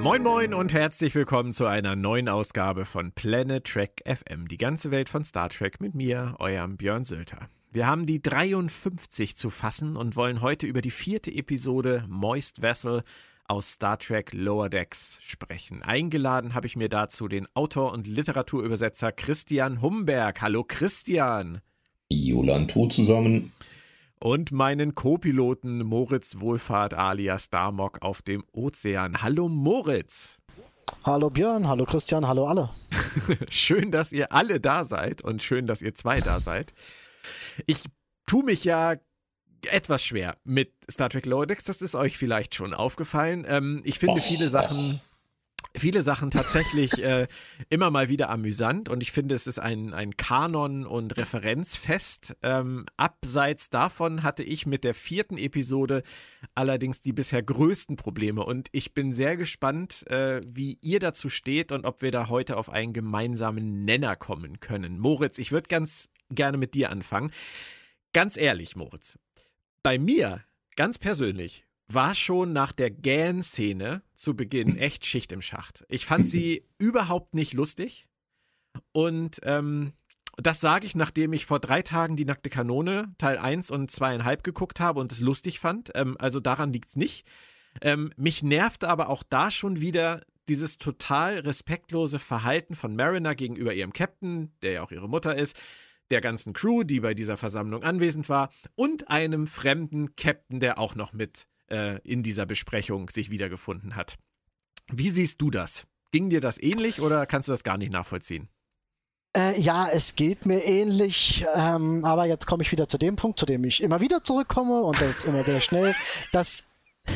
Moin Moin und herzlich willkommen zu einer neuen Ausgabe von Planet Trek FM, die ganze Welt von Star Trek mit mir, eurem Björn Sölter. Wir haben die 53 zu fassen und wollen heute über die vierte Episode Moist Vessel aus Star Trek Lower Decks sprechen. Eingeladen habe ich mir dazu den Autor und Literaturübersetzer Christian Humberg. Hallo Christian. Jolan zusammen. Und meinen Co-Piloten Moritz Wohlfahrt alias Darmok auf dem Ozean. Hallo Moritz. Hallo Björn, hallo Christian, hallo alle. schön, dass ihr alle da seid und schön, dass ihr zwei da seid. Ich tue mich ja etwas schwer mit Star Trek Lower Decks, das ist euch vielleicht schon aufgefallen. Ähm, ich finde viele Sachen viele Sachen tatsächlich äh, immer mal wieder amüsant und ich finde, es ist ein, ein Kanon- und Referenzfest. Ähm, abseits davon hatte ich mit der vierten Episode allerdings die bisher größten Probleme und ich bin sehr gespannt, äh, wie ihr dazu steht und ob wir da heute auf einen gemeinsamen Nenner kommen können. Moritz, ich würde ganz gerne mit dir anfangen. Ganz ehrlich, Moritz, bei mir, ganz persönlich, war schon nach der Gan-Szene zu Beginn echt Schicht im Schacht. Ich fand sie überhaupt nicht lustig. Und ähm, das sage ich, nachdem ich vor drei Tagen die nackte Kanone Teil 1 und 2,5 geguckt habe und es lustig fand. Ähm, also daran liegt es nicht. Ähm, mich nervte aber auch da schon wieder dieses total respektlose Verhalten von Mariner gegenüber ihrem Captain, der ja auch ihre Mutter ist, der ganzen Crew, die bei dieser Versammlung anwesend war, und einem fremden Captain, der auch noch mit äh, in dieser Besprechung sich wiedergefunden hat. Wie siehst du das? Ging dir das ähnlich oder kannst du das gar nicht nachvollziehen? Äh, ja, es geht mir ähnlich, ähm, aber jetzt komme ich wieder zu dem Punkt, zu dem ich immer wieder zurückkomme und das ist immer sehr schnell. Das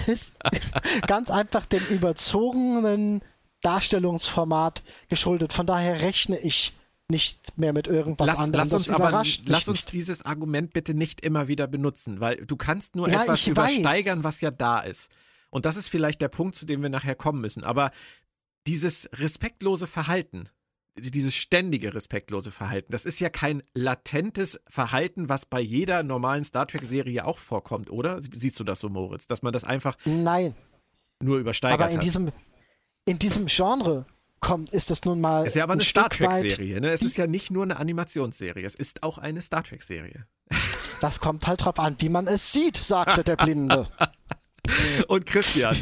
ist ganz einfach dem überzogenen Darstellungsformat geschuldet. Von daher rechne ich nicht mehr mit irgendwas lass, anderem. Lass uns das aber, lass uns nicht. dieses Argument bitte nicht immer wieder benutzen, weil du kannst nur ja, etwas übersteigern, weiß. was ja da ist. Und das ist vielleicht der Punkt, zu dem wir nachher kommen müssen. Aber dieses respektlose Verhalten, dieses ständige respektlose Verhalten, das ist ja kein latentes Verhalten, was bei jeder normalen Star Trek-Serie auch vorkommt, oder? Siehst du das so, Moritz? Dass man das einfach Nein. nur übersteigert aber in hat. Diesem, in diesem Genre kommt, ist das nun mal. Es ist ja aber eine Star Trek-Serie, ne? Es ist ja nicht nur eine Animationsserie, es ist auch eine Star Trek-Serie. Das kommt halt drauf an, wie man es sieht, sagte der Blinde. Und Christian,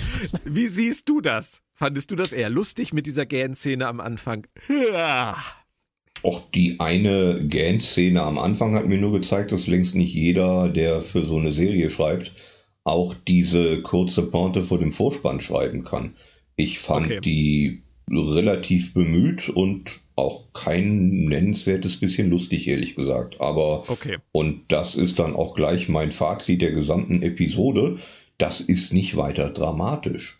wie siehst du das? Fandest du das eher lustig mit dieser Gähn-Szene am Anfang? Ja. Auch die eine Gähn-Szene am Anfang hat mir nur gezeigt, dass längst nicht jeder, der für so eine Serie schreibt, auch diese kurze Pointe vor dem Vorspann schreiben kann. Ich fand okay. die relativ bemüht und auch kein nennenswertes bisschen lustig, ehrlich gesagt. Aber, okay. und das ist dann auch gleich mein Fazit der gesamten Episode, das ist nicht weiter dramatisch.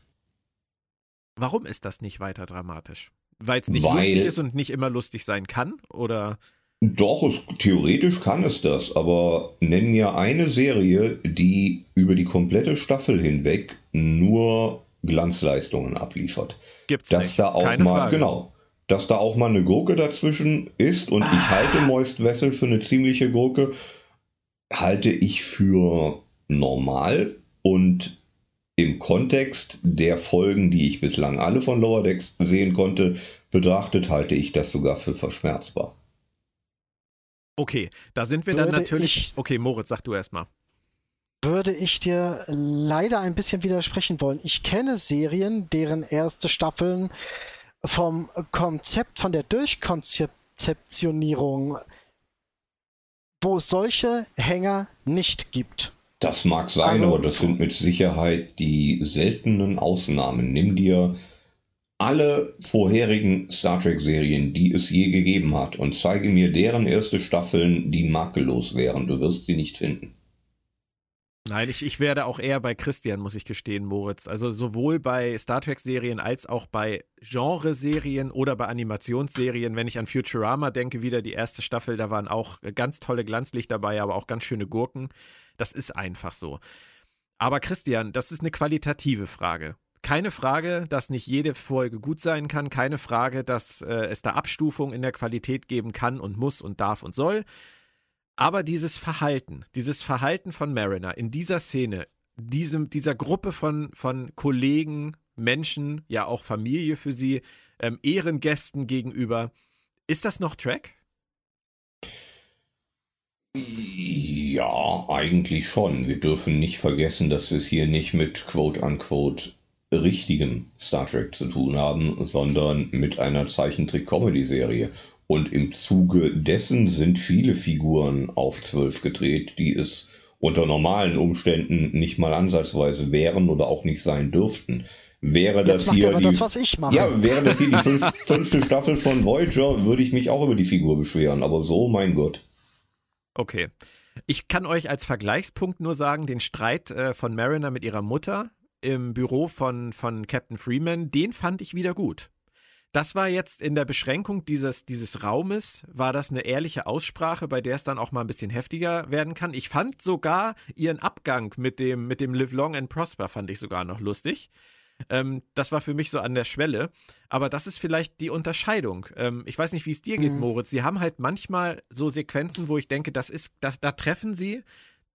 Warum ist das nicht weiter dramatisch? Weil es nicht Weil, lustig ist und nicht immer lustig sein kann? Oder? Doch, es, theoretisch kann es das, aber nenn mir eine Serie, die über die komplette Staffel hinweg nur Glanzleistungen abliefert. Gibt's dass nicht. da auch Keine mal, Frage. genau, dass da auch mal eine Gurke dazwischen ist und ah. ich halte Moist Wessel für eine ziemliche Gurke, halte ich für normal und im Kontext der Folgen, die ich bislang alle von Lower Decks sehen konnte, betrachtet, halte ich das sogar für verschmerzbar. Okay, da sind wir dann natürlich. Okay, Moritz, sag du erstmal würde ich dir leider ein bisschen widersprechen wollen. Ich kenne Serien, deren erste Staffeln vom Konzept, von der Durchkonzeptionierung, wo es solche Hänger nicht gibt. Das mag sein, also, aber das sind mit Sicherheit die seltenen Ausnahmen. Nimm dir alle vorherigen Star Trek-Serien, die es je gegeben hat, und zeige mir deren erste Staffeln, die makellos wären. Du wirst sie nicht finden. Nein, ich, ich werde auch eher bei Christian, muss ich gestehen, Moritz. Also sowohl bei Star Trek-Serien als auch bei Genreserien oder bei Animationsserien. Wenn ich an Futurama denke, wieder die erste Staffel, da waren auch ganz tolle Glanzlichter dabei, aber auch ganz schöne Gurken. Das ist einfach so. Aber Christian, das ist eine qualitative Frage. Keine Frage, dass nicht jede Folge gut sein kann. Keine Frage, dass äh, es da Abstufungen in der Qualität geben kann und muss und darf und soll. Aber dieses Verhalten, dieses Verhalten von Mariner in dieser Szene, diesem, dieser Gruppe von, von Kollegen Menschen, ja auch Familie für sie, ähm, Ehrengästen gegenüber. Ist das noch Track? Ja, eigentlich schon. Wir dürfen nicht vergessen, dass wir es hier nicht mit quote-unquote richtigem Star Trek zu tun haben, sondern mit einer Zeichentrick-Comedy-Serie. Und im Zuge dessen sind viele Figuren auf zwölf gedreht, die es unter normalen Umständen nicht mal ansatzweise wären oder auch nicht sein dürften. Wäre das hier die, das, was ich mache. Ja, wäre das hier die fünf, fünfte Staffel von Voyager, würde ich mich auch über die Figur beschweren. Aber so, mein Gott. Okay. Ich kann euch als Vergleichspunkt nur sagen, den Streit äh, von Mariner mit ihrer Mutter im Büro von, von Captain Freeman, den fand ich wieder gut. Das war jetzt in der Beschränkung dieses, dieses Raumes, war das eine ehrliche Aussprache, bei der es dann auch mal ein bisschen heftiger werden kann. Ich fand sogar ihren Abgang mit dem, mit dem Live Long and Prosper fand ich sogar noch lustig. Ähm, das war für mich so an der Schwelle. Aber das ist vielleicht die Unterscheidung. Ähm, ich weiß nicht, wie es dir geht, mhm. Moritz. Sie haben halt manchmal so Sequenzen, wo ich denke, das ist, das, da treffen sie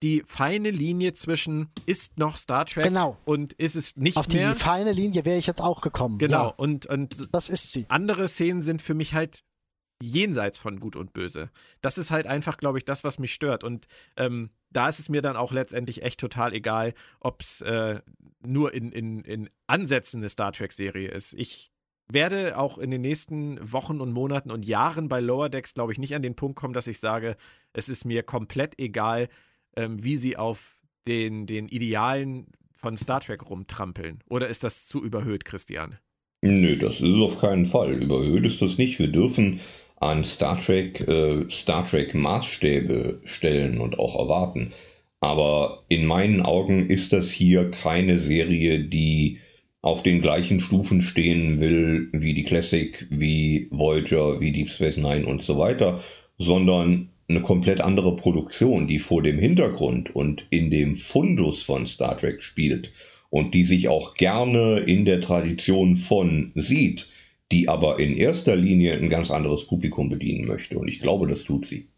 die feine Linie zwischen ist noch Star Trek genau. und ist es nicht Auf mehr. Auf die feine Linie wäre ich jetzt auch gekommen. Genau, ja. und, und das ist sie. Andere Szenen sind für mich halt jenseits von Gut und Böse. Das ist halt einfach, glaube ich, das, was mich stört. Und ähm, da ist es mir dann auch letztendlich echt total egal, ob es äh, nur in, in, in Ansätzen eine Star Trek-Serie ist. Ich werde auch in den nächsten Wochen und Monaten und Jahren bei Lower Decks, glaube ich, nicht an den Punkt kommen, dass ich sage, es ist mir komplett egal, ähm, wie sie auf den, den Idealen von Star Trek rumtrampeln? Oder ist das zu überhöht, Christian? Nö, das ist auf keinen Fall. Überhöht ist das nicht. Wir dürfen an Star Trek äh, Star Trek Maßstäbe stellen und auch erwarten. Aber in meinen Augen ist das hier keine Serie, die auf den gleichen Stufen stehen will wie die Classic, wie Voyager, wie Deep Space Nine und so weiter, sondern eine komplett andere Produktion, die vor dem Hintergrund und in dem Fundus von Star Trek spielt und die sich auch gerne in der Tradition von sieht, die aber in erster Linie ein ganz anderes Publikum bedienen möchte. Und ich glaube, das tut sie.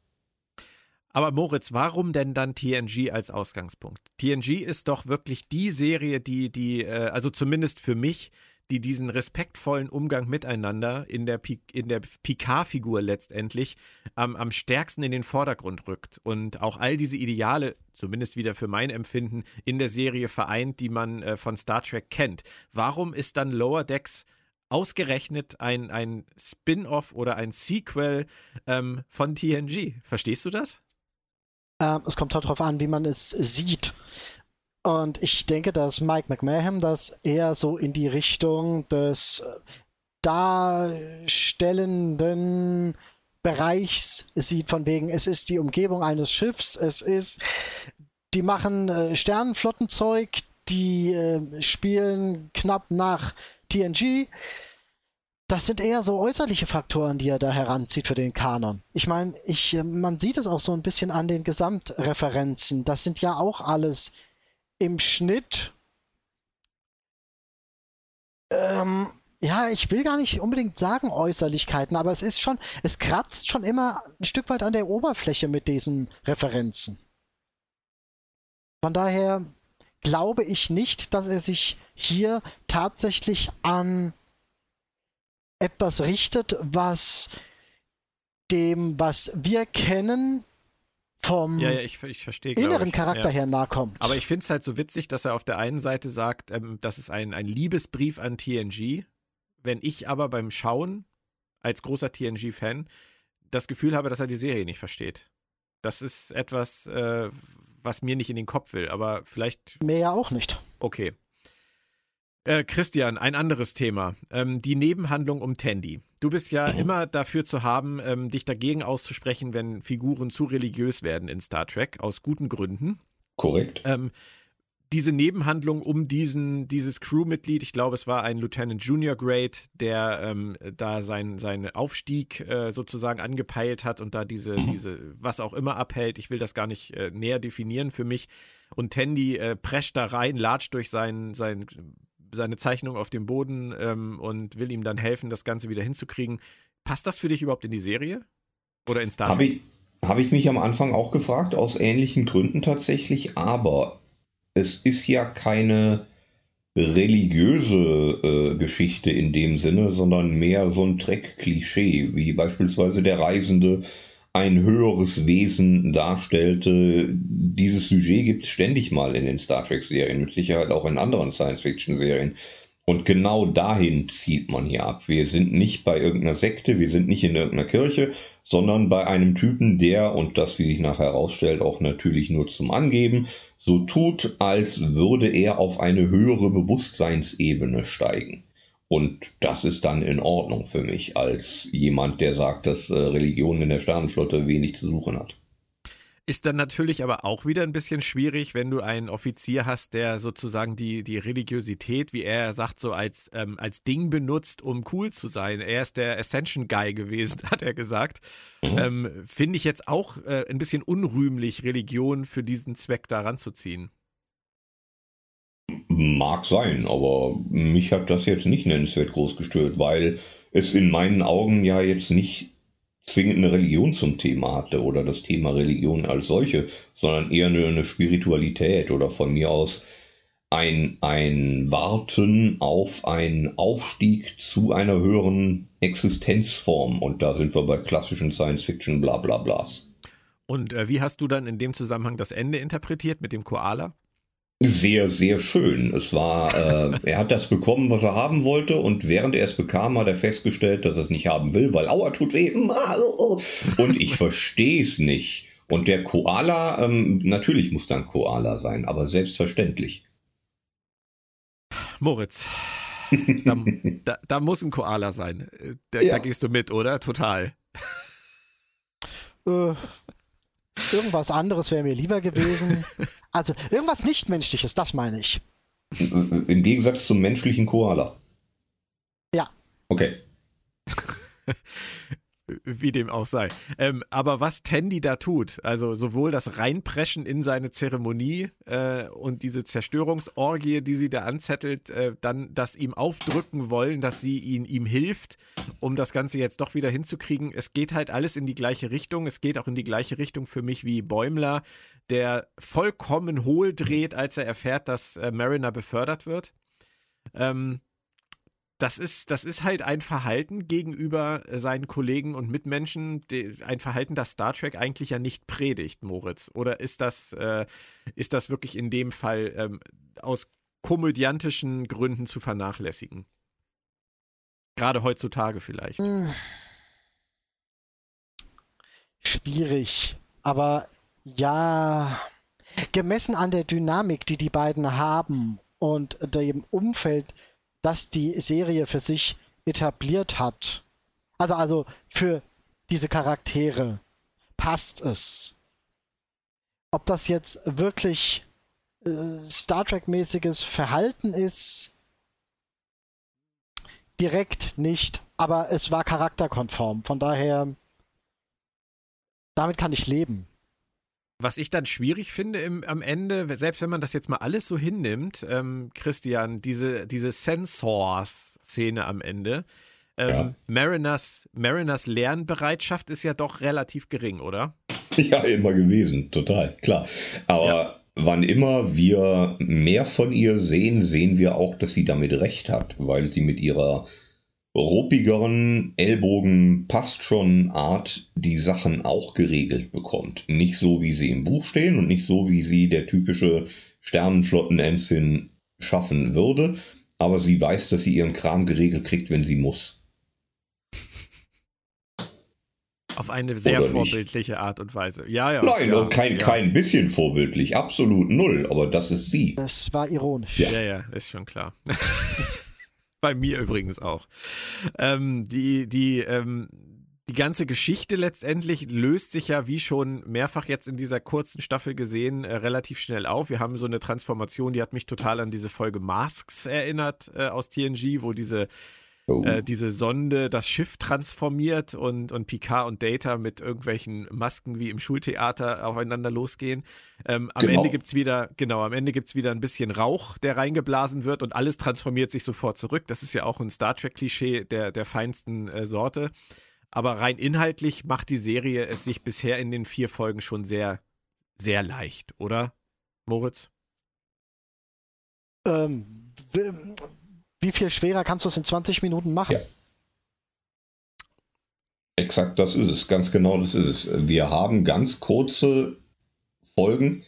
Aber Moritz, warum denn dann TNG als Ausgangspunkt? TNG ist doch wirklich die Serie, die, die, äh, also zumindest für mich, die diesen respektvollen Umgang miteinander in der, in der Picard-Figur letztendlich ähm, am stärksten in den Vordergrund rückt und auch all diese Ideale, zumindest wieder für mein Empfinden, in der Serie vereint, die man äh, von Star Trek kennt. Warum ist dann Lower Decks ausgerechnet ein, ein Spin-off oder ein Sequel ähm, von TNG? Verstehst du das? Ähm, es kommt halt darauf an, wie man es sieht. Und ich denke, dass Mike McMahon das eher so in die Richtung des äh, darstellenden Bereichs sieht, von wegen, es ist die Umgebung eines Schiffs, es ist, die machen äh, Sternenflottenzeug, die äh, spielen knapp nach TNG. Das sind eher so äußerliche Faktoren, die er da heranzieht für den Kanon. Ich meine, ich, äh, man sieht es auch so ein bisschen an den Gesamtreferenzen. Das sind ja auch alles im Schnitt ähm, ja, ich will gar nicht unbedingt sagen Äußerlichkeiten, aber es ist schon, es kratzt schon immer ein Stück weit an der Oberfläche mit diesen Referenzen. Von daher glaube ich nicht, dass er sich hier tatsächlich an etwas richtet, was dem, was wir kennen, vom ja, ja, ich, ich verstehe, inneren ich. Charakter ja. her nahe kommt. Aber ich finde es halt so witzig, dass er auf der einen Seite sagt, ähm, das ist ein, ein Liebesbrief an TNG, wenn ich aber beim Schauen als großer TNG-Fan das Gefühl habe, dass er die Serie nicht versteht. Das ist etwas, äh, was mir nicht in den Kopf will, aber vielleicht. Mehr ja auch nicht. Okay. Äh, Christian, ein anderes Thema. Ähm, die Nebenhandlung um Tandy. Du bist ja mhm. immer dafür zu haben, ähm, dich dagegen auszusprechen, wenn Figuren zu religiös werden in Star Trek, aus guten Gründen. Korrekt. Ähm, diese Nebenhandlung um diesen, dieses Crewmitglied, ich glaube, es war ein Lieutenant Junior Grade, der ähm, da seinen sein Aufstieg äh, sozusagen angepeilt hat und da diese, mhm. diese, was auch immer abhält. Ich will das gar nicht äh, näher definieren für mich. Und Tandy äh, prescht da rein, latscht durch sein, sein seine Zeichnung auf dem Boden ähm, und will ihm dann helfen, das Ganze wieder hinzukriegen. Passt das für dich überhaupt in die Serie? Oder in Star Trek? Habe ich, hab ich mich am Anfang auch gefragt, aus ähnlichen Gründen tatsächlich, aber es ist ja keine religiöse äh, Geschichte in dem Sinne, sondern mehr so ein Treck-Klischee, wie beispielsweise der Reisende ein höheres Wesen darstellte. Dieses Sujet gibt es ständig mal in den Star Trek-Serien, mit Sicherheit auch in anderen Science-Fiction-Serien. Und genau dahin zieht man hier ab. Wir sind nicht bei irgendeiner Sekte, wir sind nicht in irgendeiner Kirche, sondern bei einem Typen, der, und das, wie sich nachher herausstellt, auch natürlich nur zum Angeben, so tut, als würde er auf eine höhere Bewusstseinsebene steigen. Und das ist dann in Ordnung für mich, als jemand, der sagt, dass äh, Religion in der Sternenflotte wenig zu suchen hat. Ist dann natürlich aber auch wieder ein bisschen schwierig, wenn du einen Offizier hast, der sozusagen die, die Religiosität, wie er sagt, so als, ähm, als Ding benutzt, um cool zu sein. Er ist der Ascension Guy gewesen, hat er gesagt. Mhm. Ähm, Finde ich jetzt auch äh, ein bisschen unrühmlich, Religion für diesen Zweck da ranzuziehen. Mag sein, aber mich hat das jetzt nicht nennenswert groß gestört, weil es in meinen Augen ja jetzt nicht zwingend eine Religion zum Thema hatte oder das Thema Religion als solche, sondern eher eine, eine Spiritualität oder von mir aus ein, ein Warten auf einen Aufstieg zu einer höheren Existenzform. Und da sind wir bei klassischen Science-Fiction, bla bla blas. Und äh, wie hast du dann in dem Zusammenhang das Ende interpretiert mit dem Koala? Sehr, sehr schön. Es war, äh, er hat das bekommen, was er haben wollte, und während er es bekam, hat er festgestellt, dass er es nicht haben will, weil Aua tut weh. Und ich verstehe es nicht. Und der Koala, ähm, natürlich muss dann Koala sein, aber selbstverständlich. Moritz, da, da, da muss ein Koala sein. Da, ja. da gehst du mit, oder? Total. Äh, Irgendwas anderes wäre mir lieber gewesen. Also irgendwas Nichtmenschliches, das meine ich. Im Gegensatz zum menschlichen Koala. Ja. Okay. Wie dem auch sei. Ähm, aber was Tandy da tut, also sowohl das Reinpreschen in seine Zeremonie äh, und diese Zerstörungsorgie, die sie da anzettelt, äh, dann das ihm aufdrücken wollen, dass sie ihn, ihm hilft, um das Ganze jetzt doch wieder hinzukriegen. Es geht halt alles in die gleiche Richtung. Es geht auch in die gleiche Richtung für mich wie Bäumler, der vollkommen hohl dreht, als er erfährt, dass äh, Mariner befördert wird. Ähm, das ist, das ist halt ein Verhalten gegenüber seinen Kollegen und Mitmenschen, ein Verhalten, das Star Trek eigentlich ja nicht predigt, Moritz. Oder ist das, äh, ist das wirklich in dem Fall ähm, aus komödiantischen Gründen zu vernachlässigen? Gerade heutzutage vielleicht. Schwierig. Aber ja, gemessen an der Dynamik, die die beiden haben und dem Umfeld, das die Serie für sich etabliert hat. Also, also für diese Charaktere passt es. Ob das jetzt wirklich äh, Star Trek-mäßiges Verhalten ist, direkt nicht, aber es war charakterkonform. Von daher, damit kann ich leben. Was ich dann schwierig finde im, am Ende, selbst wenn man das jetzt mal alles so hinnimmt, ähm, Christian, diese, diese Sensors-Szene am Ende, ähm, ja. Mariners, Mariners Lernbereitschaft ist ja doch relativ gering, oder? Ja, immer gewesen, total, klar. Aber ja. wann immer wir mehr von ihr sehen, sehen wir auch, dass sie damit recht hat, weil sie mit ihrer ruppigeren Ellbogen passt schon Art die Sachen auch geregelt bekommt. Nicht so, wie sie im Buch stehen und nicht so, wie sie der typische Sternenflotten-Ensign schaffen würde, aber sie weiß, dass sie ihren Kram geregelt kriegt, wenn sie muss. Auf eine sehr Oder vorbildliche nicht? Art und Weise. Ja, ja. Nein, ja, kein, ja. kein bisschen vorbildlich, absolut null, aber das ist sie. Das war ironisch. Ja, ja, ja ist schon klar. Bei mir übrigens auch. Ähm, die, die, ähm, die ganze Geschichte letztendlich löst sich ja, wie schon mehrfach jetzt in dieser kurzen Staffel gesehen, äh, relativ schnell auf. Wir haben so eine Transformation, die hat mich total an diese Folge Masks erinnert äh, aus TNG, wo diese oh. äh, diese Sonde das Schiff transformiert und, und Picard und Data mit irgendwelchen Masken wie im Schultheater aufeinander losgehen. Ähm, am genau. Ende gibt's wieder, genau, am Ende gibt's wieder ein bisschen Rauch, der reingeblasen wird und alles transformiert sich sofort zurück. Das ist ja auch ein Star Trek-Klischee der, der feinsten äh, Sorte. Aber rein inhaltlich macht die Serie es sich bisher in den vier Folgen schon sehr, sehr leicht, oder, Moritz? Ähm, wie viel schwerer kannst du es in 20 Minuten machen? Ja. Exakt, das ist es. Ganz genau, das ist es. Wir haben ganz kurze Folgen,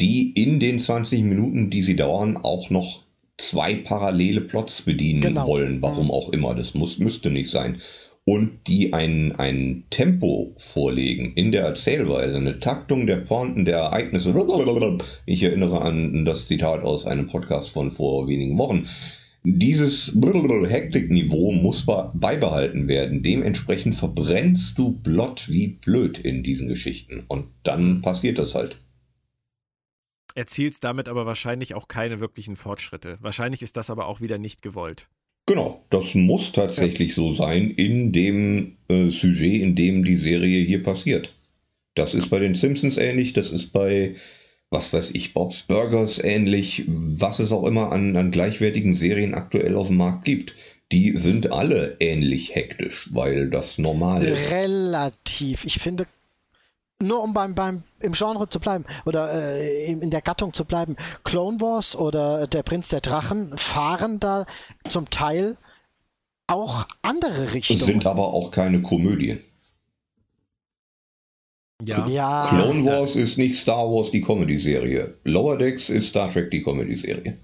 die in den 20 Minuten, die sie dauern, auch noch zwei parallele Plots bedienen genau. wollen, warum auch immer. Das muss, müsste nicht sein. Und die ein, ein Tempo vorlegen in der Erzählweise, eine Taktung der Pointen, der Ereignisse. Ich erinnere an das Zitat aus einem Podcast von vor wenigen Wochen dieses Hektikniveau muss beibehalten werden. Dementsprechend verbrennst du Blott wie blöd in diesen Geschichten. Und dann passiert das halt. Erzielst damit aber wahrscheinlich auch keine wirklichen Fortschritte. Wahrscheinlich ist das aber auch wieder nicht gewollt. Genau, das muss tatsächlich ja. so sein in dem äh, Sujet, in dem die Serie hier passiert. Das ist bei den Simpsons ähnlich, das ist bei was weiß ich, Bob's Burgers ähnlich, was es auch immer an, an gleichwertigen Serien aktuell auf dem Markt gibt. Die sind alle ähnlich hektisch, weil das normal ist. Relativ. Ich finde, nur um beim, beim im Genre zu bleiben oder äh, in der Gattung zu bleiben, Clone Wars oder Der Prinz der Drachen fahren da zum Teil auch andere Richtungen. Sind aber auch keine Komödien. Ja. ja. Clone Wars ja. ist nicht Star Wars die Comedy-Serie. Lower Decks ist Star Trek die Comedy-Serie.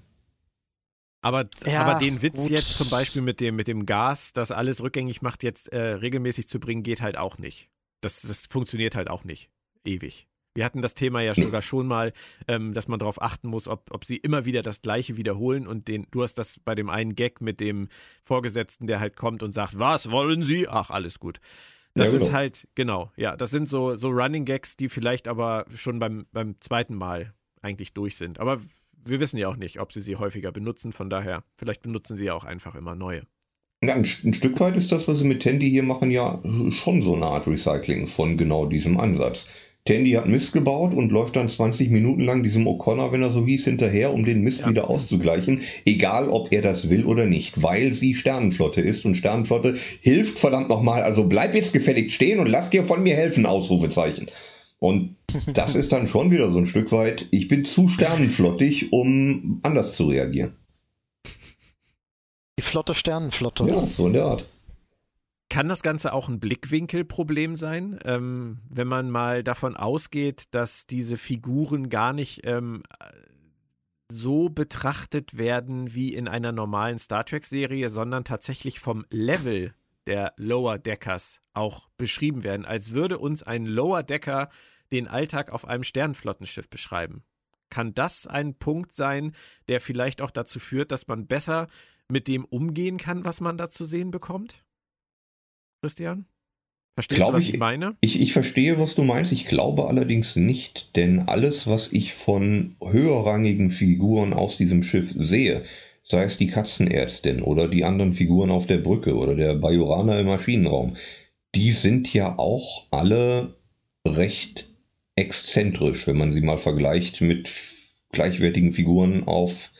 Aber, ja, aber den Witz gut. jetzt zum Beispiel mit dem, mit dem Gas, das alles rückgängig macht, jetzt äh, regelmäßig zu bringen, geht halt auch nicht. Das, das funktioniert halt auch nicht. Ewig. Wir hatten das Thema ja sogar schon mal, ähm, dass man darauf achten muss, ob, ob sie immer wieder das Gleiche wiederholen und den, du hast das bei dem einen Gag mit dem Vorgesetzten, der halt kommt und sagt, was wollen Sie? Ach, alles gut. Das ja, genau. ist halt, genau, ja, das sind so, so Running Gags, die vielleicht aber schon beim, beim zweiten Mal eigentlich durch sind. Aber wir wissen ja auch nicht, ob sie sie häufiger benutzen, von daher, vielleicht benutzen sie ja auch einfach immer neue. Ja, ein, ein Stück weit ist das, was sie mit Tandy hier machen, ja schon so eine Art Recycling von genau diesem Ansatz. Tandy hat Mist gebaut und läuft dann 20 Minuten lang diesem O'Connor, wenn er so hieß, hinterher, um den Mist ja. wieder auszugleichen, egal ob er das will oder nicht, weil sie Sternenflotte ist und Sternenflotte hilft verdammt nochmal, also bleib jetzt gefälligst stehen und lass dir von mir helfen, Ausrufezeichen. Und das ist dann schon wieder so ein Stück weit, ich bin zu sternenflottig, um anders zu reagieren. Die flotte Sternenflotte. Ja, so in der Art. Kann das Ganze auch ein Blickwinkelproblem sein, ähm, wenn man mal davon ausgeht, dass diese Figuren gar nicht ähm, so betrachtet werden wie in einer normalen Star Trek-Serie, sondern tatsächlich vom Level der Lower Deckers auch beschrieben werden, als würde uns ein Lower Decker den Alltag auf einem Sternflottenschiff beschreiben. Kann das ein Punkt sein, der vielleicht auch dazu führt, dass man besser mit dem umgehen kann, was man da zu sehen bekommt? Christian? Verstehst glaube du, was ich, ich meine? Ich, ich verstehe, was du meinst. Ich glaube allerdings nicht, denn alles, was ich von höherrangigen Figuren aus diesem Schiff sehe, sei es die Katzenärztin oder die anderen Figuren auf der Brücke oder der Bajoraner im Maschinenraum, die sind ja auch alle recht exzentrisch, wenn man sie mal vergleicht mit gleichwertigen Figuren auf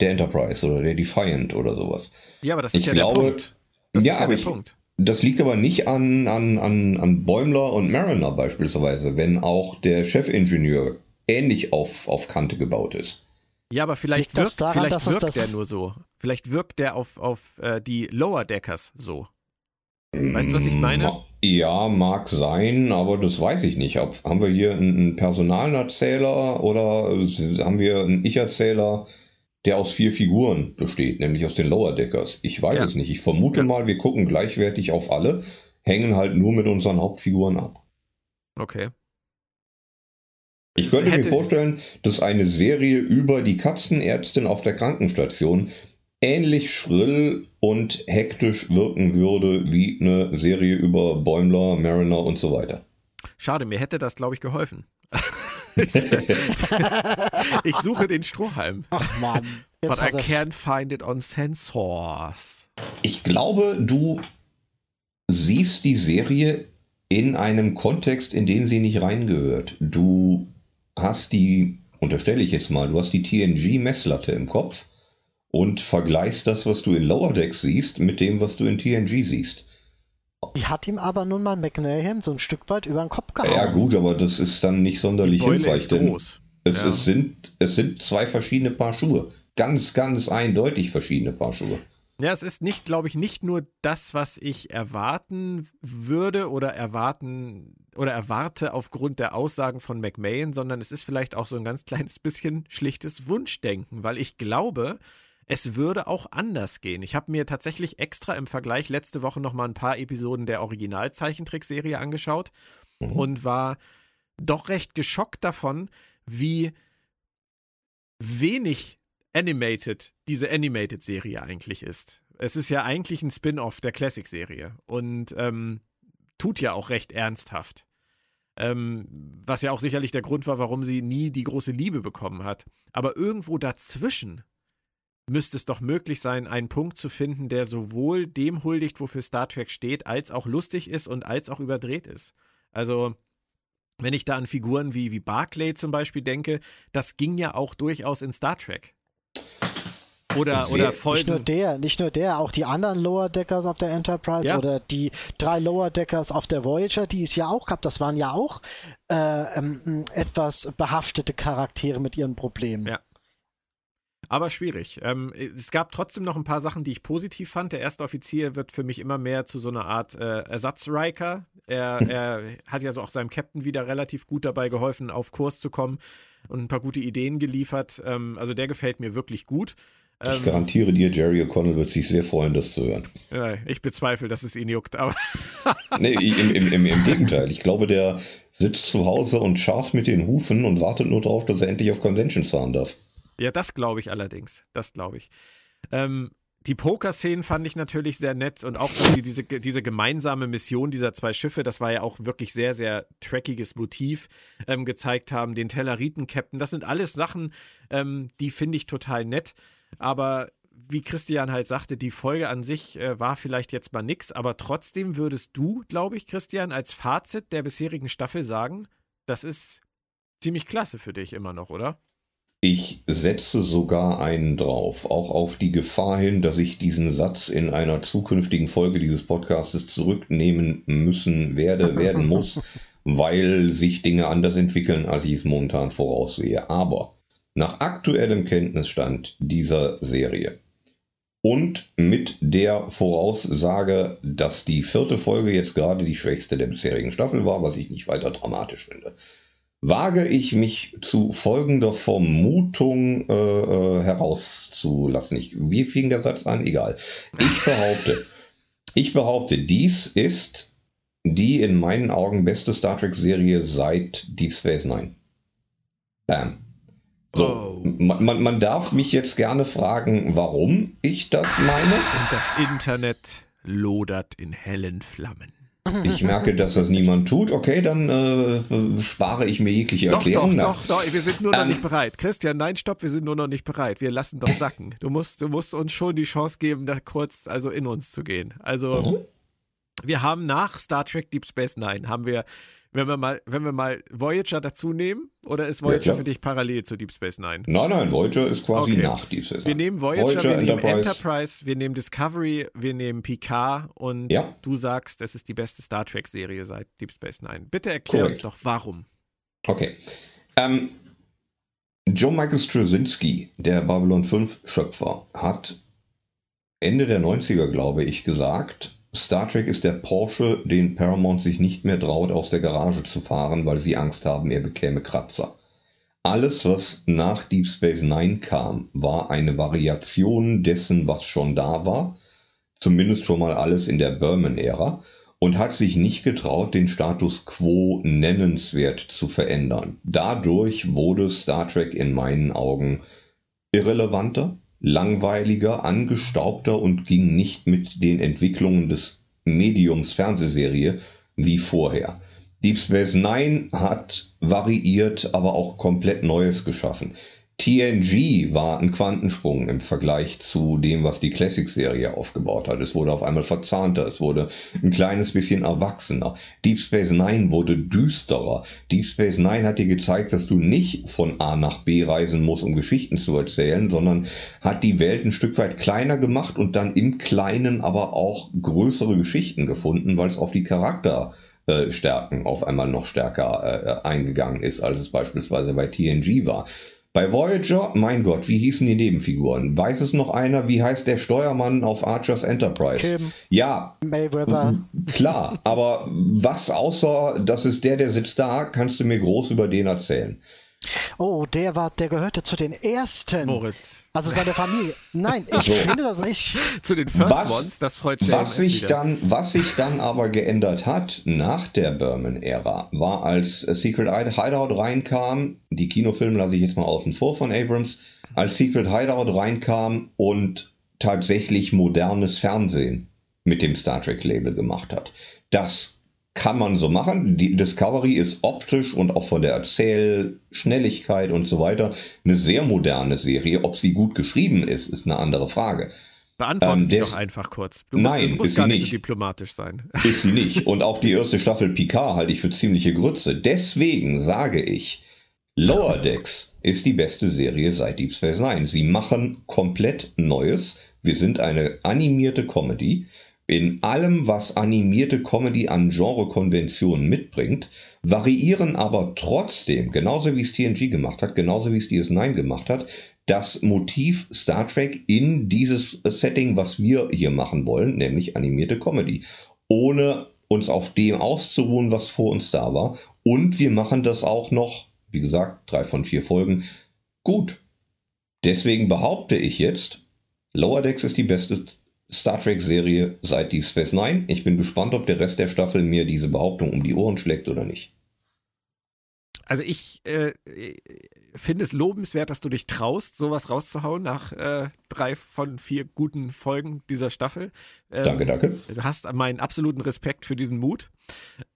der Enterprise oder der Defiant oder sowas. Ja, aber das ist ich ja glaube, der Punkt. Das ja, aber ich, Punkt. Das liegt aber nicht an, an, an, an Bäumler und Mariner beispielsweise, wenn auch der Chefingenieur ähnlich auf, auf Kante gebaut ist. Ja, aber vielleicht wirkt, daran, vielleicht wirkt der nur so. Vielleicht wirkt der auf, auf äh, die Lower Deckers so. Weißt du, was ich meine? Ja, mag sein, aber das weiß ich nicht. Ob, haben wir hier einen Personalerzähler oder haben wir einen Ich-Erzähler? Der aus vier Figuren besteht, nämlich aus den Lower Deckers. Ich weiß ja. es nicht. Ich vermute ja. mal, wir gucken gleichwertig auf alle, hängen halt nur mit unseren Hauptfiguren ab. Okay. Ich könnte mir vorstellen, dass eine Serie über die Katzenärztin auf der Krankenstation ähnlich schrill und hektisch wirken würde wie eine Serie über Bäumler, Mariner und so weiter. Schade, mir hätte das, glaube ich, geholfen. ich suche den Strohhalm. Ach man. But I can't find it on sensors. Ich glaube, du siehst die Serie in einem Kontext, in den sie nicht reingehört. Du hast die, unterstelle ich jetzt mal, du hast die TNG-Messlatte im Kopf und vergleichst das, was du in Lower Decks siehst, mit dem, was du in TNG siehst. Die hat ihm aber nun mal McNahon so ein Stück weit über den Kopf gehauen. Ja gut, aber das ist dann nicht sonderlich hilfreich, denn es, ja. es, sind, es sind zwei verschiedene Paar Schuhe. ganz, ganz eindeutig verschiedene Paar Schuhe. Ja, es ist nicht, glaube ich, nicht nur das, was ich erwarten würde oder erwarten oder erwarte aufgrund der Aussagen von McMahon, sondern es ist vielleicht auch so ein ganz kleines bisschen schlichtes Wunschdenken, weil ich glaube, es würde auch anders gehen. Ich habe mir tatsächlich extra im Vergleich letzte Woche noch mal ein paar Episoden der Originalzeichentrickserie angeschaut mhm. und war doch recht geschockt davon, wie wenig Animated diese Animated-Serie eigentlich ist. Es ist ja eigentlich ein Spin-off der Classic-Serie und ähm, tut ja auch recht ernsthaft. Ähm, was ja auch sicherlich der Grund war, warum sie nie die große Liebe bekommen hat. Aber irgendwo dazwischen müsste es doch möglich sein, einen Punkt zu finden, der sowohl dem huldigt, wofür Star Trek steht, als auch lustig ist und als auch überdreht ist. Also, wenn ich da an Figuren wie, wie Barclay zum Beispiel denke, das ging ja auch durchaus in Star Trek. Oder, oder Folgen. Nicht nur der, nicht nur der, auch die anderen Lower Deckers auf der Enterprise ja. oder die drei Lower Deckers auf der Voyager, die es ja auch gab, das waren ja auch äh, ähm, etwas behaftete Charaktere mit ihren Problemen. Ja. Aber schwierig. Ähm, es gab trotzdem noch ein paar Sachen, die ich positiv fand. Der erste Offizier wird für mich immer mehr zu so einer Art äh, Ersatz-Riker. Er, er hat ja so auch seinem Captain wieder relativ gut dabei geholfen, auf Kurs zu kommen und ein paar gute Ideen geliefert. Ähm, also der gefällt mir wirklich gut. Ich ähm, garantiere dir, Jerry O'Connell wird sich sehr freuen, das zu hören. Ja, ich bezweifle, dass es ihn juckt, aber. nee, im, im, im, im, Gegenteil. Ich glaube, der sitzt zu Hause und scharft mit den Hufen und wartet nur darauf, dass er endlich auf Conventions fahren darf. Ja, das glaube ich allerdings. Das glaube ich. Ähm, die Poker-Szenen fand ich natürlich sehr nett und auch, dass sie diese, diese gemeinsame Mission dieser zwei Schiffe, das war ja auch wirklich sehr, sehr trackiges Motiv, ähm, gezeigt haben. Den Telleriten-Captain, das sind alles Sachen, ähm, die finde ich total nett. Aber wie Christian halt sagte, die Folge an sich äh, war vielleicht jetzt mal nix, aber trotzdem würdest du, glaube ich, Christian, als Fazit der bisherigen Staffel sagen, das ist ziemlich klasse für dich immer noch, oder? Ich setze sogar einen drauf, auch auf die Gefahr hin, dass ich diesen Satz in einer zukünftigen Folge dieses Podcastes zurücknehmen müssen werde, werden muss, weil sich Dinge anders entwickeln, als ich es momentan voraussehe. Aber nach aktuellem Kenntnisstand dieser Serie und mit der Voraussage, dass die vierte Folge jetzt gerade die schwächste der bisherigen Staffel war, was ich nicht weiter dramatisch finde, wage ich mich zu folgender Vermutung äh, äh herauszulassen. Ich, wie fing der Satz an? Egal. Ich behaupte, ich behaupte, dies ist die in meinen Augen beste Star Trek-Serie seit Deep Space Nine. Bam. So, oh. man, man darf mich jetzt gerne fragen, warum ich das meine. Und das Internet lodert in hellen Flammen. Ich merke, dass das niemand tut. Okay, dann äh, spare ich mir jegliche Erklärung. Doch, doch, doch, doch, wir sind nur noch ähm, nicht bereit. Christian, nein, stopp, wir sind nur noch nicht bereit. Wir lassen doch sacken. Du musst, du musst uns schon die Chance geben, da kurz also in uns zu gehen. Also, mhm. wir haben nach Star Trek Deep Space Nine haben wir wenn wir mal, wenn wir mal Voyager dazu nehmen, oder ist Voyager, Voyager, für dich parallel zu Deep Space Nine? Nein, nein, Voyager ist quasi okay. nach Deep Space Nine. Wir nehmen Voyager, Voyager wir Enterprise. nehmen Enterprise, wir nehmen Discovery, wir nehmen Picard und ja. du sagst, es ist die beste Star Trek-Serie seit Deep Space Nine. Bitte erklär Correct. uns doch, warum. Okay. Ähm, John Michael Straczynski, der Babylon 5 Schöpfer, hat Ende der 90er, glaube ich, gesagt, Star Trek ist der Porsche, den Paramount sich nicht mehr traut, aus der Garage zu fahren, weil sie Angst haben, er bekäme Kratzer. Alles, was nach Deep Space Nine kam, war eine Variation dessen, was schon da war, zumindest schon mal alles in der Berman-Ära, und hat sich nicht getraut, den Status quo nennenswert zu verändern. Dadurch wurde Star Trek in meinen Augen irrelevanter, langweiliger, angestaubter und ging nicht mit den Entwicklungen des Mediums Fernsehserie wie vorher. Deep Space Nine hat variiert, aber auch komplett Neues geschaffen. TNG war ein Quantensprung im Vergleich zu dem, was die Classic-Serie aufgebaut hat. Es wurde auf einmal verzahnter, es wurde ein kleines bisschen erwachsener. Deep Space Nine wurde düsterer. Deep Space Nine hat dir gezeigt, dass du nicht von A nach B reisen musst, um Geschichten zu erzählen, sondern hat die Welt ein Stück weit kleiner gemacht und dann im Kleinen aber auch größere Geschichten gefunden, weil es auf die Charakterstärken auf einmal noch stärker äh, eingegangen ist, als es beispielsweise bei TNG war. Bei Voyager, mein Gott, wie hießen die Nebenfiguren? Weiß es noch einer, wie heißt der Steuermann auf Archer's Enterprise? Kim. Ja, Mayweather. klar, aber was außer, das ist der, der sitzt da, kannst du mir groß über den erzählen? Oh, der war, der gehörte zu den ersten. Moritz. Also seine Familie. Nein, ich So. finde das nicht. Zu den First Was- Ones, das freut JMS Was sich, wieder. dann, was sich dann aber geändert hat nach der Berman-Ära, war als Secret Hideout reinkam, die Kinofilme lasse ich jetzt mal außen vor von Abrams, als Secret Hideout reinkam und tatsächlich modernes Fernsehen mit dem Star Trek-Label gemacht hat. Das kann man so machen. Die Discovery ist optisch und auch von der Erzählschnelligkeit und so weiter eine sehr moderne Serie. Ob sie gut geschrieben ist, ist eine andere Frage. Beantworte ähm, sie doch einfach kurz. Du musst, Nein, du musst ist gar sie nicht so diplomatisch sein. Ist sie nicht. Und auch die erste Staffel Picard halte ich für ziemliche Grütze. Deswegen sage ich, Lower Decks ist die beste Serie seit Deep Space Nine. Sie machen komplett Neues. Wir sind eine animierte Comedy. In allem, was animierte Comedy an Genrekonventionen mitbringt, variieren aber trotzdem, genauso wie es TNG gemacht hat, genauso wie es DS9 gemacht hat, das Motiv Star Trek in dieses Setting, was wir hier machen wollen, nämlich animierte Comedy, ohne uns auf dem auszuruhen, was vor uns da war. Und wir machen das auch noch, wie gesagt, drei von vier Folgen, gut. Deswegen behaupte ich jetzt, Lower Decks ist die beste Star Trek-Serie seit Deep Space Nine. Ich bin gespannt, ob der Rest der Staffel mir diese Behauptung um die Ohren schlägt oder nicht. Also ich äh, finde es lobenswert, dass du dich traust, sowas rauszuhauen nach äh, drei von vier guten Folgen dieser Staffel. Ähm, Danke, danke. Du hast meinen absoluten Respekt für diesen Mut.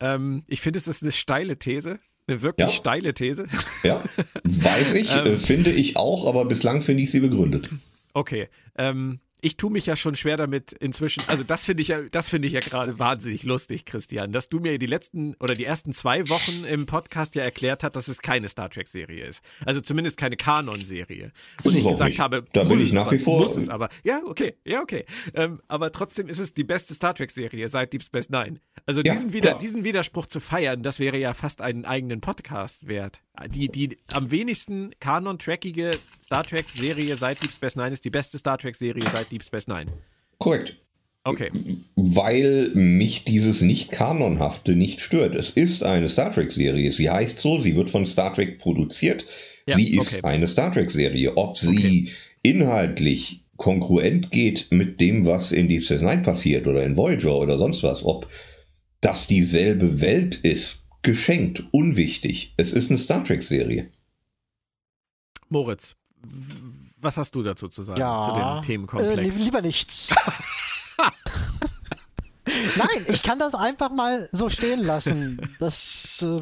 Ähm, ich finde, es ist eine steile These, eine wirklich Ja. steile These. Ja, weiß ich, Ähm. äh, finde ich auch, aber bislang finde ich sie begründet. Okay. Ähm, ich tue mich ja schon schwer damit inzwischen. Also das finde ich ja, das finde ich ja gerade wahnsinnig lustig, Christian, dass du mir die letzten oder die ersten zwei Wochen im Podcast ja erklärt hast, dass es keine Star Trek Serie ist. Also zumindest keine Kanon-Serie. Und ich gesagt nicht. habe, Da bin muss ich nach aber, wie vor- muss es aber. Ja, okay, ja okay. Ähm, aber trotzdem ist es die beste Star Trek Serie seit Deep Space Nine. Also Ja, diesen, Wider, klar. diesen Widerspruch zu feiern, das wäre ja fast einen eigenen Podcast wert. Die, die am wenigsten Kanon-trackige Star Trek-Serie seit Deep Space Nine ist die beste Star Trek-Serie seit Deep Space Nine. Korrekt. Okay. Weil mich dieses nicht-kanonhafte nicht stört. Es ist eine Star Trek-Serie. Sie heißt so, sie wird von Star Trek produziert. Ja, sie ist okay. eine Star Trek-Serie. Ob sie inhaltlich kongruent geht mit dem, was in Deep Space Nine passiert oder in Voyager oder sonst was, ob das dieselbe Welt ist, geschenkt, unwichtig. Es ist eine Star Trek-Serie. Moritz, was hast du dazu zu sagen, Ja. zu dem Äh, Themenkomplex? li- lieber nichts. Nein, ich kann das einfach mal so stehen lassen. Das äh,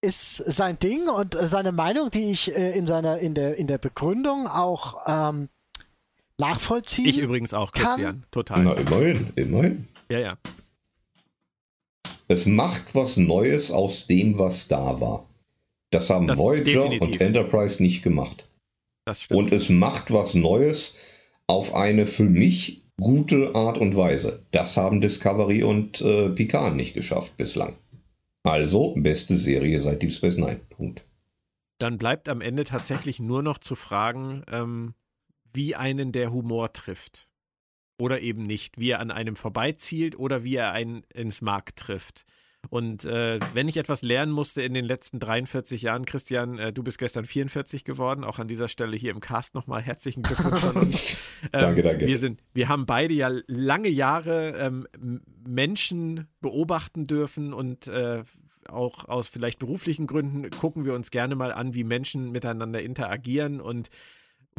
ist sein Ding und äh, seine Meinung, die ich äh, in seiner in der in der Begründung auch ähm, nachvollziehen. ich übrigens auch, kann- Christian. Total. Na, immerhin, immerhin. Ja, ja. Es macht was Neues aus dem, was da war. Das haben Das Voyager definitiv. und Enterprise nicht gemacht. Und es macht was Neues auf eine für mich gute Art und Weise. Das haben Discovery und äh, Picard nicht geschafft bislang. Also, beste Serie seit Deep Space Nine. Punkt. Dann bleibt am Ende tatsächlich nur noch zu fragen, ähm, wie einen der Humor trifft. Oder eben nicht, wie er an einem vorbeizielt oder wie er einen ins Mark trifft. Und äh, wenn ich etwas lernen musste in den letzten 43 Jahren, Christian, äh, du bist gestern 44 geworden, auch an dieser Stelle hier im Cast nochmal herzlichen Glückwunsch von uns. Ähm, Danke, danke. Wir, sind, wir haben beide ja lange Jahre ähm, Menschen beobachten dürfen und äh, auch aus vielleicht beruflichen Gründen gucken wir uns gerne mal an, wie Menschen miteinander interagieren und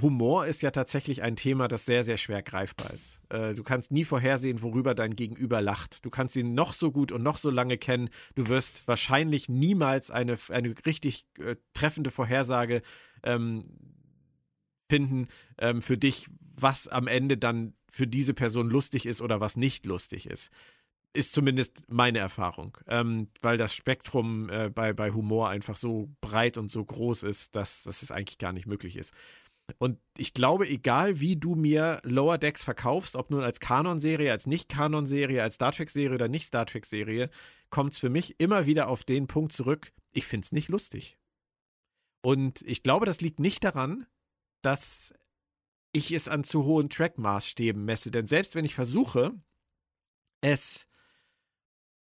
Humor ist ja tatsächlich ein Thema, das sehr, sehr schwer greifbar ist. Äh, du kannst nie vorhersehen, worüber dein Gegenüber lacht. Du kannst ihn noch so gut und noch so lange kennen. Du wirst wahrscheinlich niemals eine, eine richtig äh, treffende Vorhersage ähm, finden ähm, für dich, was am Ende dann für diese Person lustig ist oder was nicht lustig ist. Ist zumindest meine Erfahrung, ähm, weil das Spektrum äh, bei, bei Humor einfach so breit und so groß ist, dass, dass es eigentlich gar nicht möglich ist. Und ich glaube, egal wie du mir Lower Decks verkaufst, ob nun als Kanon-Serie, als Nicht-Kanon-Serie, als Star Trek-Serie oder Nicht-Star Trek-Serie, kommt es für mich immer wieder auf den Punkt zurück, ich finde es nicht lustig. Und ich glaube, das liegt nicht daran, dass ich es an zu hohen Track-Maßstäben messe. Denn selbst wenn ich versuche, es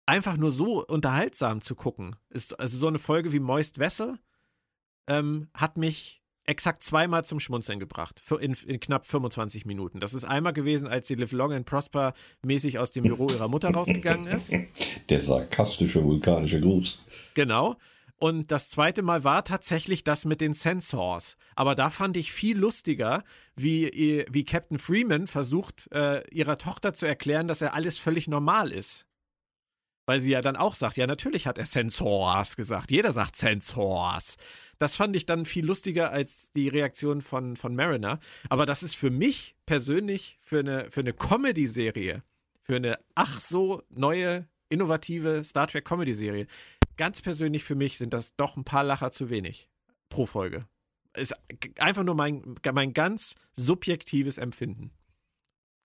einfach nur so unterhaltsam zu gucken, ist also so eine Folge wie Moist Vessel ähm, hat mich exakt zweimal zum Schmunzeln gebracht. In, in, knapp 25 Minuten. Das ist einmal gewesen, als sie Live Long and Prosper mäßig aus dem Büro ihrer Mutter rausgegangen ist. Der sarkastische vulkanische Gruß. Genau. Und das zweite Mal war tatsächlich das mit den Sensors. Aber da fand ich viel lustiger, wie, wie Captain Freeman versucht, äh, ihrer Tochter zu erklären, dass er alles völlig normal ist. Weil sie ja dann auch sagt, ja, natürlich hat er Sensors gesagt. Jeder sagt Sensors. Das fand ich dann viel lustiger als die Reaktion von, von Mariner. Aber das ist für mich persönlich, für eine, für eine Comedy-Serie, für eine ach so neue, innovative Star Trek Comedy-Serie, ganz persönlich für mich sind das doch ein paar Lacher zu wenig pro Folge. Ist einfach nur mein, mein ganz subjektives Empfinden.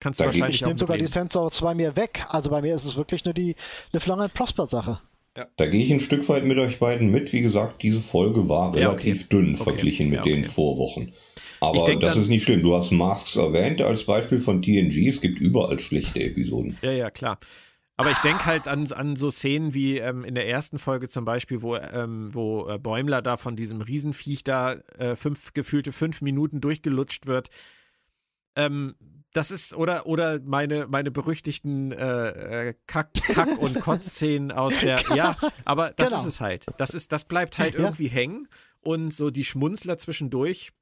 Kannst du da wahrscheinlich Ich nehme sogar die Sensors bei mir weg. Also bei mir ist es wirklich nur die Live Long and Prosper Sache. Ja. Da gehe ich ein Stück weit mit euch beiden mit. Wie gesagt, diese Folge war relativ ja, okay. dünn okay. verglichen mit ja, okay. den Vorwochen. Aber denk, das ist nicht schlimm. Du hast Marx erwähnt als Beispiel von TNG. Es gibt überall schlechte Episoden. Ja, ja, klar. Aber ich denke halt an, an so Szenen wie ähm, in der ersten Folge zum Beispiel, wo, ähm, wo äh, Bäumler da von diesem Riesenviech da äh, fünf, gefühlte fünf Minuten durchgelutscht wird. Ähm, das ist, oder, oder meine, meine berüchtigten äh, äh Kack, Kack- und Kotzszenen aus der. Ja, aber das genau. ist es halt. Das, ist, das bleibt halt irgendwie ja. hängen. Und so die Schmunzler zwischendurch,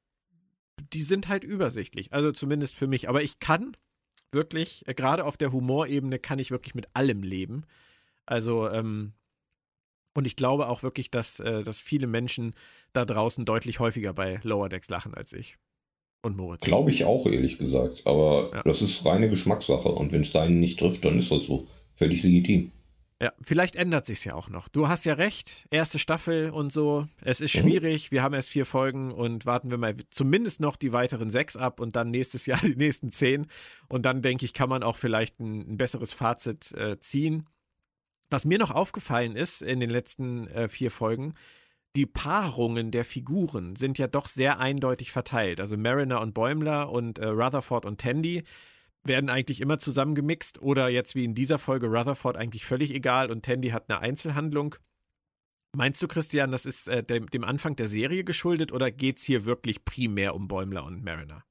die sind halt übersichtlich. Also zumindest für mich. Aber ich kann wirklich, äh, gerade auf der Humorebene kann ich wirklich mit allem leben. Also, ähm, und ich glaube auch wirklich, dass, äh, dass viele Menschen da draußen deutlich häufiger bei Lower Decks lachen als ich. Und Moritz. Glaube ich auch, ehrlich gesagt. Aber ja. das ist reine Geschmackssache. Und wenn es deinen nicht trifft, dann ist das so. Völlig legitim. Ja, vielleicht ändert sich's ja auch noch. Du hast ja recht, erste Staffel und so. Es ist mhm. schwierig. Wir haben erst vier Folgen und warten wir mal zumindest noch die weiteren sechs ab und dann nächstes Jahr die nächsten zehn. Und dann denke ich, kann man auch vielleicht ein, ein besseres Fazit äh, ziehen. Was mir noch aufgefallen ist in den letzten äh, vier Folgen, die Paarungen der Figuren sind ja doch sehr eindeutig verteilt. Also Mariner und Bäumler und äh, Rutherford und Tandy werden eigentlich immer zusammengemixt oder jetzt wie in dieser Folge Rutherford eigentlich völlig egal und Tandy hat eine Einzelhandlung. Meinst du, Christian, das ist äh, dem, dem, Anfang der Serie geschuldet oder geht es hier wirklich primär um Bäumler und Mariner?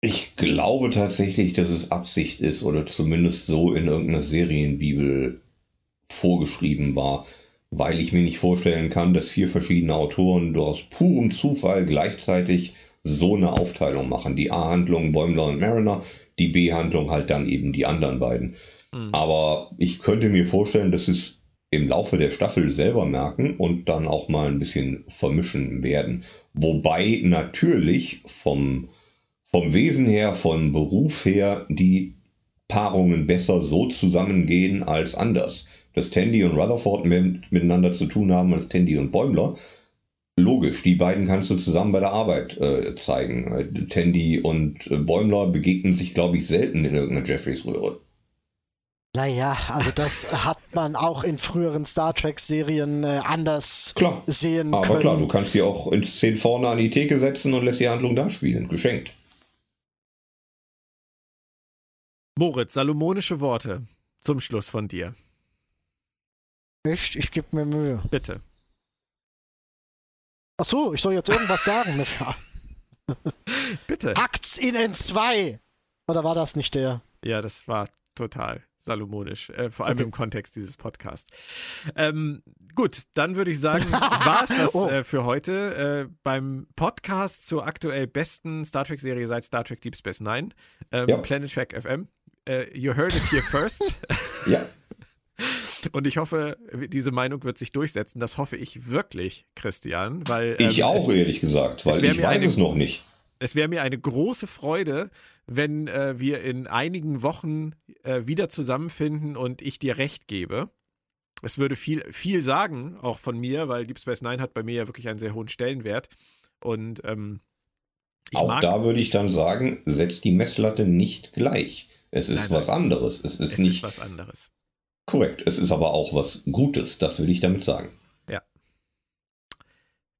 Ich glaube tatsächlich, dass es Absicht ist oder zumindest so in irgendeiner Serienbibel vorgeschrieben war, weil ich mir nicht vorstellen kann, dass vier verschiedene Autoren aus purem Zufall gleichzeitig so eine Aufteilung machen. Die A-Handlung Bäumler und Mariner, die B-Handlung halt dann eben die anderen beiden. Mhm. Aber ich könnte mir vorstellen, dass es im Laufe der Staffel selber merken und dann auch mal ein bisschen vermischen werden. Wobei natürlich vom, vom Wesen her, vom Beruf her, die Paarungen besser so zusammengehen als anders. Dass Tandy und Rutherford mehr miteinander zu tun haben als Tandy und Bäumler, Logisch, die beiden kannst du zusammen bei der Arbeit äh, zeigen. Tandy und äh, Bäumler begegnen sich, glaube ich, selten in irgendeiner Jeffreys-Röhre. Naja, also das hat man auch in früheren Star Trek-Serien äh, anders klar, sehen aber können. Aber klar, du kannst die auch in Szenen vorne an die Theke setzen und lässt die Handlung da spielen. Geschenkt. Moritz, salomonische Worte zum Schluss von dir. Echt? Ich gebe mir Mühe. Bitte. Ach so, ich soll jetzt irgendwas sagen. Bitte. Acts in N2. Oder war das nicht der? Ja, das war total salomonisch, äh, vor allem okay. im Kontext dieses Podcasts. Ähm, gut, dann würde ich sagen, war es das oh. äh, für heute äh, beim Podcast zur aktuell besten Star Trek-Serie seit Star Trek Deep Space Nine, ähm, ja. Planet Trek FM. Äh, you heard it here first. ja. Und ich hoffe, diese Meinung wird sich durchsetzen. Das hoffe ich wirklich, Christian. Weil, ich ähm, auch, es, ehrlich gesagt, weil ich weiß eine, es noch nicht. Es wäre mir eine große Freude, wenn äh, wir in einigen Wochen äh, wieder zusammenfinden und ich dir recht gebe. Es würde viel, viel sagen, auch von mir, weil Deep Space Nine hat bei mir ja wirklich einen sehr hohen Stellenwert. Und ähm, auch da würde ich dann sagen, setzt die Messlatte nicht gleich. Es ist nein, was anderes. Es ist es nicht ist was anderes. Korrekt. Es ist aber auch was Gutes, das will ich damit sagen. Ja.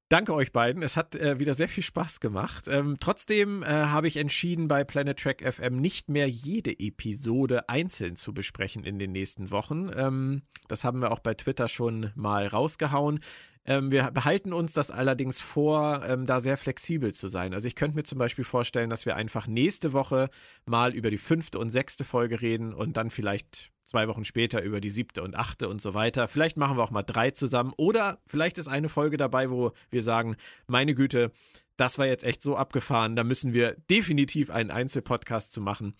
Danke euch beiden. Es hat äh, wieder sehr viel Spaß gemacht. Ähm, trotzdem äh, habe ich entschieden, bei Planet Track FM nicht mehr jede Episode einzeln zu besprechen in den nächsten Wochen. Ähm, das haben wir auch bei Twitter schon mal rausgehauen. Ähm, wir behalten uns das allerdings vor, ähm, da sehr flexibel zu sein. Also ich könnte mir zum Beispiel vorstellen, dass wir einfach nächste Woche mal über die fünfte und sechste Folge reden und dann vielleicht zwei Wochen später über die siebte und achte und so weiter. Vielleicht machen wir auch mal drei zusammen oder vielleicht ist eine Folge dabei, wo wir sagen, meine Güte, das war jetzt echt so abgefahren, da müssen wir definitiv einen Einzelpodcast zu machen.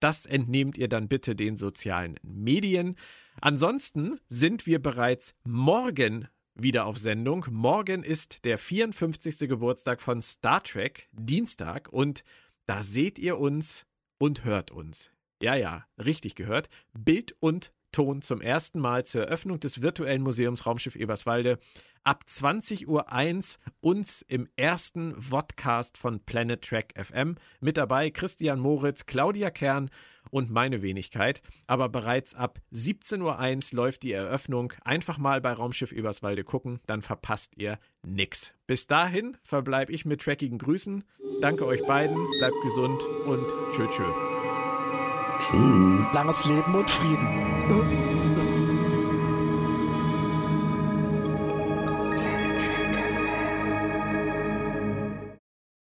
Das entnehmt ihr dann bitte den sozialen Medien. Ansonsten sind wir bereits morgen wieder auf Sendung. Morgen ist der 54. Geburtstag von Star Trek, Dienstag, und da seht ihr uns und hört uns. Ja, ja, richtig gehört. Bild und Ton zum ersten Mal zur Eröffnung des virtuellen Museums Raumschiff Eberswalde ab 20.01 Uhr uns im ersten Vodcast von Planet Track FM. Mit dabei Christian Moritz, Claudia Kern und meine Wenigkeit. Aber bereits ab 17.01 Uhr läuft die Eröffnung. Einfach mal bei Raumschiff Eberswalde gucken, dann verpasst ihr nix. Bis dahin verbleibe ich mit trackigen Grüßen. Danke euch beiden, bleibt gesund und tschö tschö. Tschüss. Langes Leben und Frieden.